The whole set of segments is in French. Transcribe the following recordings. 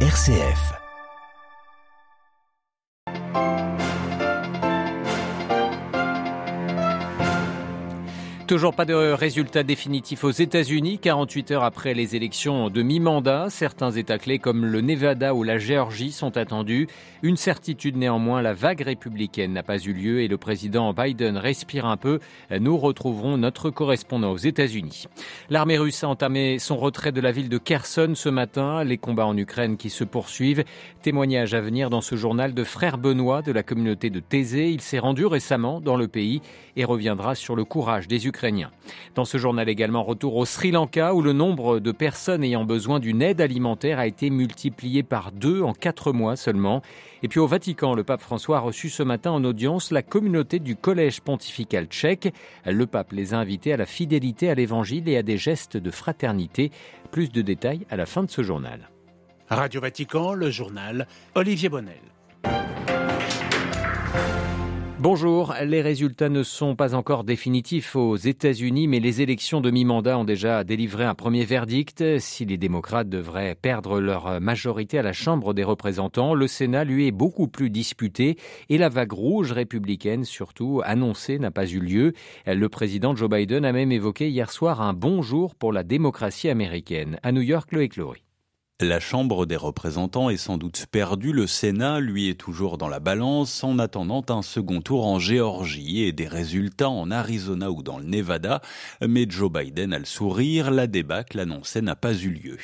RCF. Toujours pas de résultat définitif aux États-Unis, 48 heures après les élections de mi-mandat. Certains États clés comme le Nevada ou la Géorgie sont attendus. Une certitude néanmoins, la vague républicaine n'a pas eu lieu et le président Biden respire un peu. Nous retrouverons notre correspondant aux États-Unis. L'armée russe a entamé son retrait de la ville de Kherson ce matin. Les combats en Ukraine qui se poursuivent. Témoignage à venir dans ce journal de frère Benoît de la communauté de Thésée. Il s'est rendu récemment dans le pays et reviendra sur le courage des Ukrainiens dans ce journal également, retour au Sri Lanka où le nombre de personnes ayant besoin d'une aide alimentaire a été multiplié par deux en quatre mois seulement. Et puis au Vatican, le pape François a reçu ce matin en audience la communauté du Collège pontifical tchèque. Le pape les a invités à la fidélité à l'évangile et à des gestes de fraternité. Plus de détails à la fin de ce journal. Radio Vatican, le journal Olivier Bonnel. Bonjour, les résultats ne sont pas encore définitifs aux États-Unis, mais les élections de mi-mandat ont déjà délivré un premier verdict. Si les démocrates devraient perdre leur majorité à la Chambre des représentants, le Sénat, lui, est beaucoup plus disputé et la vague rouge républicaine, surtout annoncée, n'a pas eu lieu. Le président Joe Biden a même évoqué hier soir un bon jour pour la démocratie américaine. À New York, Loïc Clory. La Chambre des représentants est sans doute perdue, le Sénat, lui, est toujours dans la balance en attendant un second tour en Géorgie et des résultats en Arizona ou dans le Nevada. Mais Joe Biden a le sourire, la débâcle annoncée n'a pas eu lieu.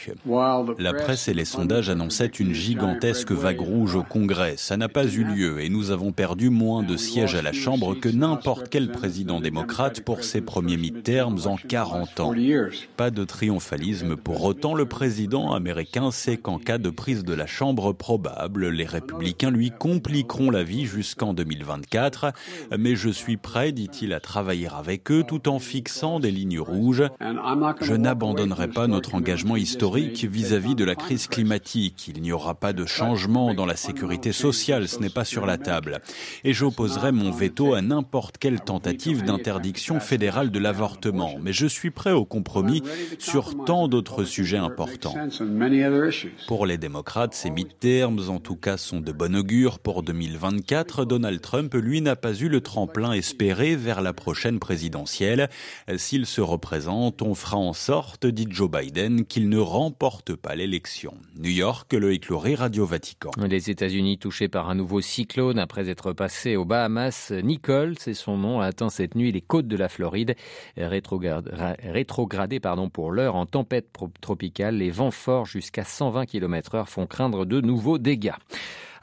La presse et les sondages annonçaient une gigantesque vague rouge au Congrès. Ça n'a pas eu lieu et nous avons perdu moins de sièges à la Chambre que n'importe quel président démocrate pour ses premiers mi-termes en 40 ans. Pas de triomphalisme pour autant, le président américain sait qu'en cas de prise de la Chambre probable, les républicains lui compliqueront la vie jusqu'en 2024. Mais je suis prêt, dit-il, à travailler avec eux tout en fixant des lignes rouges. Je n'abandonnerai pas notre engagement historique vis-à-vis de la crise climatique. Il n'y aura pas de changement dans la sécurité sociale, ce n'est pas sur la table. Et j'opposerai mon veto à n'importe quelle tentative d'interdiction fédérale de l'avortement. Mais je suis prêt au compromis sur tant d'autres sujets importants. Pour les démocrates, ces mi-termes, en tout cas, sont de bon augure. Pour 2024, Donald Trump, lui, n'a pas eu le tremplin espéré vers la prochaine présidentielle. S'il se représente, on fera en sorte, dit Joe Biden, qu'il ne remporte pas l'élection. New York, le écloré Radio Vatican. Les États-Unis touchés par un nouveau cyclone après être passé aux Bahamas. Nicole, c'est son nom, a atteint cette nuit les côtes de la Floride, rétrogradé pardon, pour l'heure en tempête tropicale. Les vents forts jusqu'à 120 km heure font craindre de nouveaux dégâts.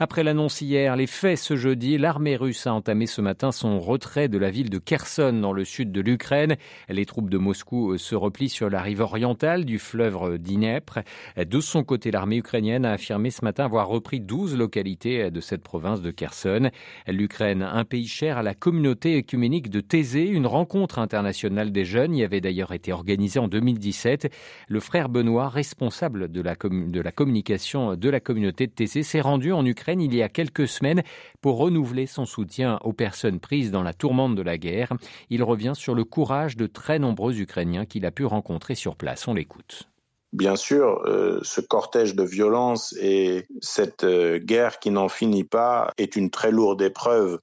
Après l'annonce hier, les faits ce jeudi, l'armée russe a entamé ce matin son retrait de la ville de Kherson dans le sud de l'Ukraine. Les troupes de Moscou se replient sur la rive orientale du fleuve Dniepr. De son côté, l'armée ukrainienne a affirmé ce matin avoir repris 12 localités de cette province de Kherson. L'Ukraine, un pays cher à la communauté écuménique de Thésée, une rencontre internationale des jeunes y avait d'ailleurs été organisée en 2017. Le frère Benoît, responsable de la, de la communication de la communauté de Thésée, s'est rendu en Ukraine il y a quelques semaines pour renouveler son soutien aux personnes prises dans la tourmente de la guerre. Il revient sur le courage de très nombreux Ukrainiens qu'il a pu rencontrer sur place. On l'écoute. Bien sûr, euh, ce cortège de violence et cette euh, guerre qui n'en finit pas est une très lourde épreuve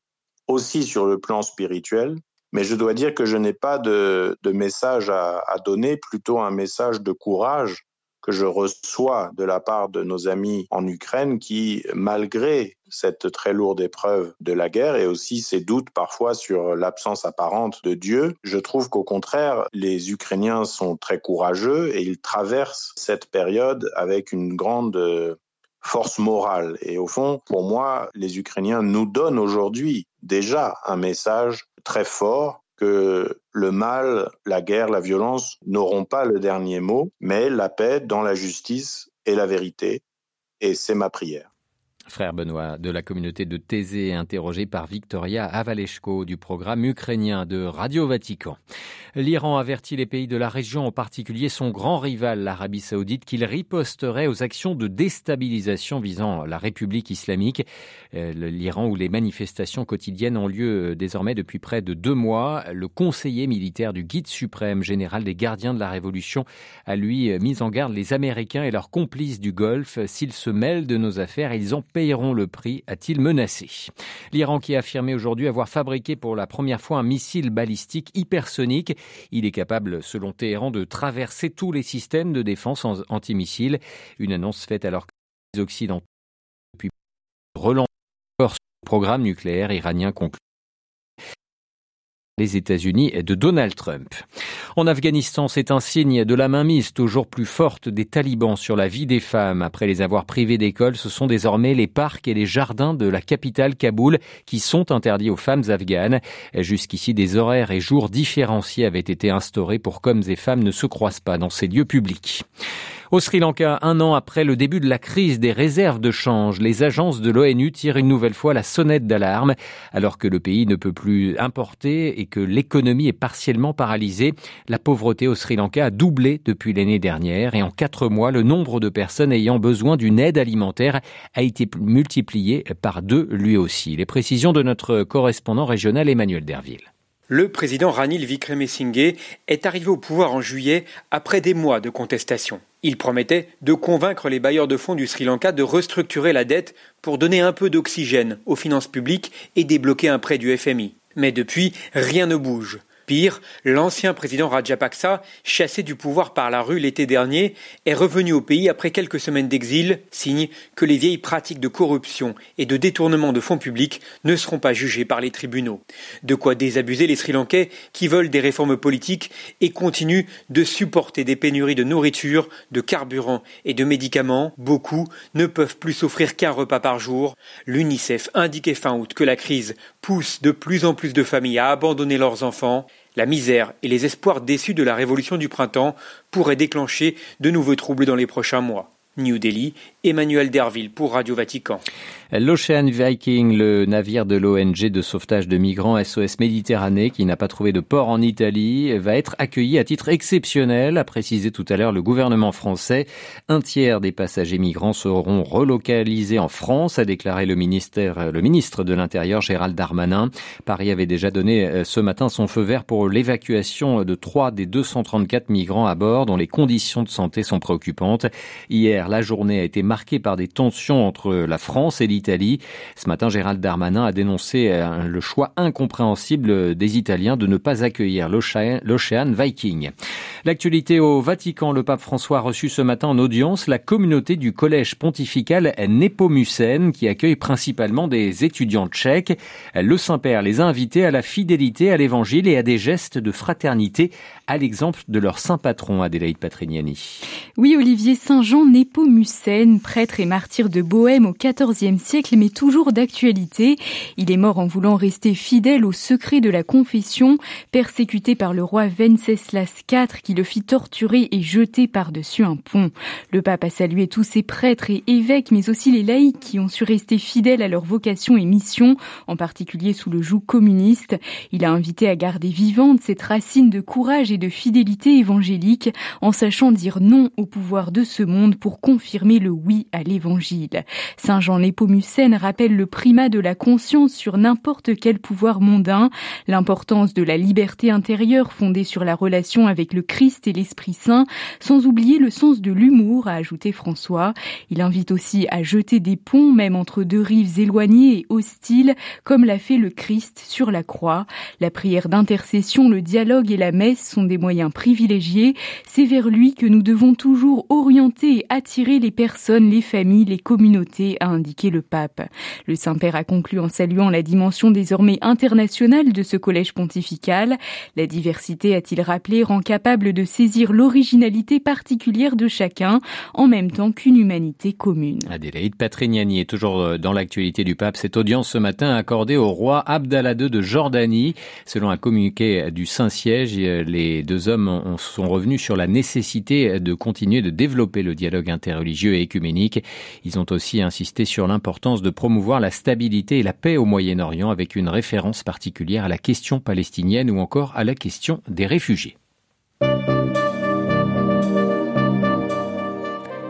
aussi sur le plan spirituel. Mais je dois dire que je n'ai pas de, message à, donner, plutôt un message de courage que je reçois de la part de nos amis en Ukraine qui, malgré cette très lourde épreuve de la guerre et aussi ces doutes parfois sur l'absence apparente de Dieu, je trouve qu'au contraire, les Ukrainiens sont très courageux et ils traversent cette période avec une grande force morale. Et au fond, pour moi, les Ukrainiens nous donnent aujourd'hui déjà un message très fort que le mal, la guerre, la violence n'auront pas le dernier mot, mais la paix dans la justice et la vérité. Et c'est ma prière. Frère Benoît de la communauté de Thésée, interrogé par Victoria Avaleshko du programme ukrainien de Radio Vatican. L'Iran avertit les pays de la région, en particulier son grand rival, l'Arabie saoudite, qu'il riposterait aux actions de déstabilisation visant la République islamique. Euh, L'Iran où les manifestations quotidiennes ont lieu euh, désormais depuis près de deux mois. Le conseiller militaire du guide suprême général des gardiens de la Révolution a lui euh, mis en garde les Américains et leurs complices du Golfe. S'ils se mêlent de nos affaires, ils ont payeront le prix, a-t-il menacé. L'Iran qui a affirmé aujourd'hui avoir fabriqué pour la première fois un missile balistique hypersonique. Il est capable, selon Téhéran, de traverser tous les systèmes de défense antimissiles. Une annonce faite alors que les Occidentaux depuis relancent le programme nucléaire iranien conclu les États-Unis de Donald Trump. En Afghanistan, c'est un signe de la mainmise toujours plus forte des talibans sur la vie des femmes. Après les avoir privées d'école, ce sont désormais les parcs et les jardins de la capitale Kaboul qui sont interdits aux femmes afghanes. Jusqu'ici, des horaires et jours différenciés avaient été instaurés pour qu'hommes et femmes ne se croisent pas dans ces lieux publics. Au Sri Lanka, un an après le début de la crise des réserves de change, les agences de l'ONU tirent une nouvelle fois la sonnette d'alarme. Alors que le pays ne peut plus importer et que l'économie est partiellement paralysée, la pauvreté au Sri Lanka a doublé depuis l'année dernière et en quatre mois, le nombre de personnes ayant besoin d'une aide alimentaire a été multiplié par deux lui aussi. Les précisions de notre correspondant régional Emmanuel Derville. Le président Ranil Vikremesinghe est arrivé au pouvoir en juillet après des mois de contestation. Il promettait de convaincre les bailleurs de fonds du Sri Lanka de restructurer la dette pour donner un peu d'oxygène aux finances publiques et débloquer un prêt du FMI. Mais depuis, rien ne bouge. Pire, l'ancien président Rajapaksa, chassé du pouvoir par la rue l'été dernier, est revenu au pays après quelques semaines d'exil, signe que les vieilles pratiques de corruption et de détournement de fonds publics ne seront pas jugées par les tribunaux. De quoi désabuser les Sri Lankais qui veulent des réformes politiques et continuent de supporter des pénuries de nourriture, de carburant et de médicaments. Beaucoup ne peuvent plus s'offrir qu'un repas par jour. L'UNICEF indiquait fin août que la crise pousse de plus en plus de familles à abandonner leurs enfants. La misère et les espoirs déçus de la révolution du printemps pourraient déclencher de nouveaux troubles dans les prochains mois. New Delhi, Emmanuel Derville pour Radio Vatican. L'Ocean Viking, le navire de l'ONG de sauvetage de migrants SOS Méditerranée qui n'a pas trouvé de port en Italie, va être accueilli à titre exceptionnel, a précisé tout à l'heure le gouvernement français. Un tiers des passagers migrants seront relocalisés en France, a déclaré le ministère, le ministre de l'Intérieur Gérald Darmanin. Paris avait déjà donné euh, ce matin son feu vert pour l'évacuation de trois des 234 migrants à bord dont les conditions de santé sont préoccupantes. Hier, la journée a été marquée par des tensions entre la France et l'Italie. Ce matin, Gérald Darmanin a dénoncé euh, le choix incompréhensible des Italiens de ne pas accueillir l'Ocean Viking. L'actualité au Vatican, le pape François a reçu ce matin en audience la communauté du collège pontifical Nepomucène qui accueille principalement des étudiants tchèques. Le Saint-Père les a invités à la fidélité à l'évangile et à des gestes de fraternité à l'exemple de leur saint patron Adélaïde Patrignani. Oui, Olivier Saint-Jean Nepomucène, prêtre et martyr de Bohême au XIVe siècle, mais toujours d'actualité. Il est mort en voulant rester fidèle au secret de la confession, persécuté par le roi Venceslas IV qui le fit torturer et jeter par-dessus un pont. Le pape a salué tous ses prêtres et évêques, mais aussi les laïcs qui ont su rester fidèles à leur vocation et mission, en particulier sous le joug communiste. Il a invité à garder vivante cette racine de courage et de fidélité évangélique, en sachant dire non au pouvoir de ce monde pour confirmer le oui à l'évangile. Saint Jean Népomucène rappelle le primat de la conscience sur n'importe quel pouvoir mondain, l'importance de la liberté intérieure fondée sur la relation avec le Christ et l'Esprit Saint, sans oublier le sens de l'humour, a ajouté François. Il invite aussi à jeter des ponts, même entre deux rives éloignées et hostiles, comme l'a fait le Christ sur la croix. La prière d'intercession, le dialogue et la messe sont des moyens privilégiés. C'est vers lui que nous devons toujours orienter et attirer les personnes, les familles, les communautés, a indiqué le pape. Le Saint-Père a conclu en saluant la dimension désormais internationale de ce collège pontifical. La diversité, a-t-il rappelé, rend capable de saisir l'originalité particulière de chacun, en même temps qu'une humanité commune. Adélaïde Patrignani est toujours euh, dans l'actualité du pape. Cette audience ce matin accordée au roi Abdallah II de Jordanie. Selon un communiqué du Saint-Siège, euh, les deux hommes sont revenus sur la nécessité de continuer de développer le dialogue interreligieux et écuménique. Ils ont aussi insisté sur l'importance de promouvoir la stabilité et la paix au Moyen-Orient avec une référence particulière à la question palestinienne ou encore à la question des réfugiés.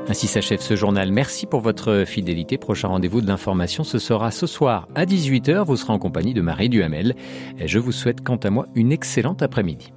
Ainsi s'achève ce journal. Merci pour votre fidélité. Prochain rendez-vous de l'information, ce sera ce soir à 18h. Vous serez en compagnie de Marie Duhamel. Je vous souhaite quant à moi une excellente après-midi.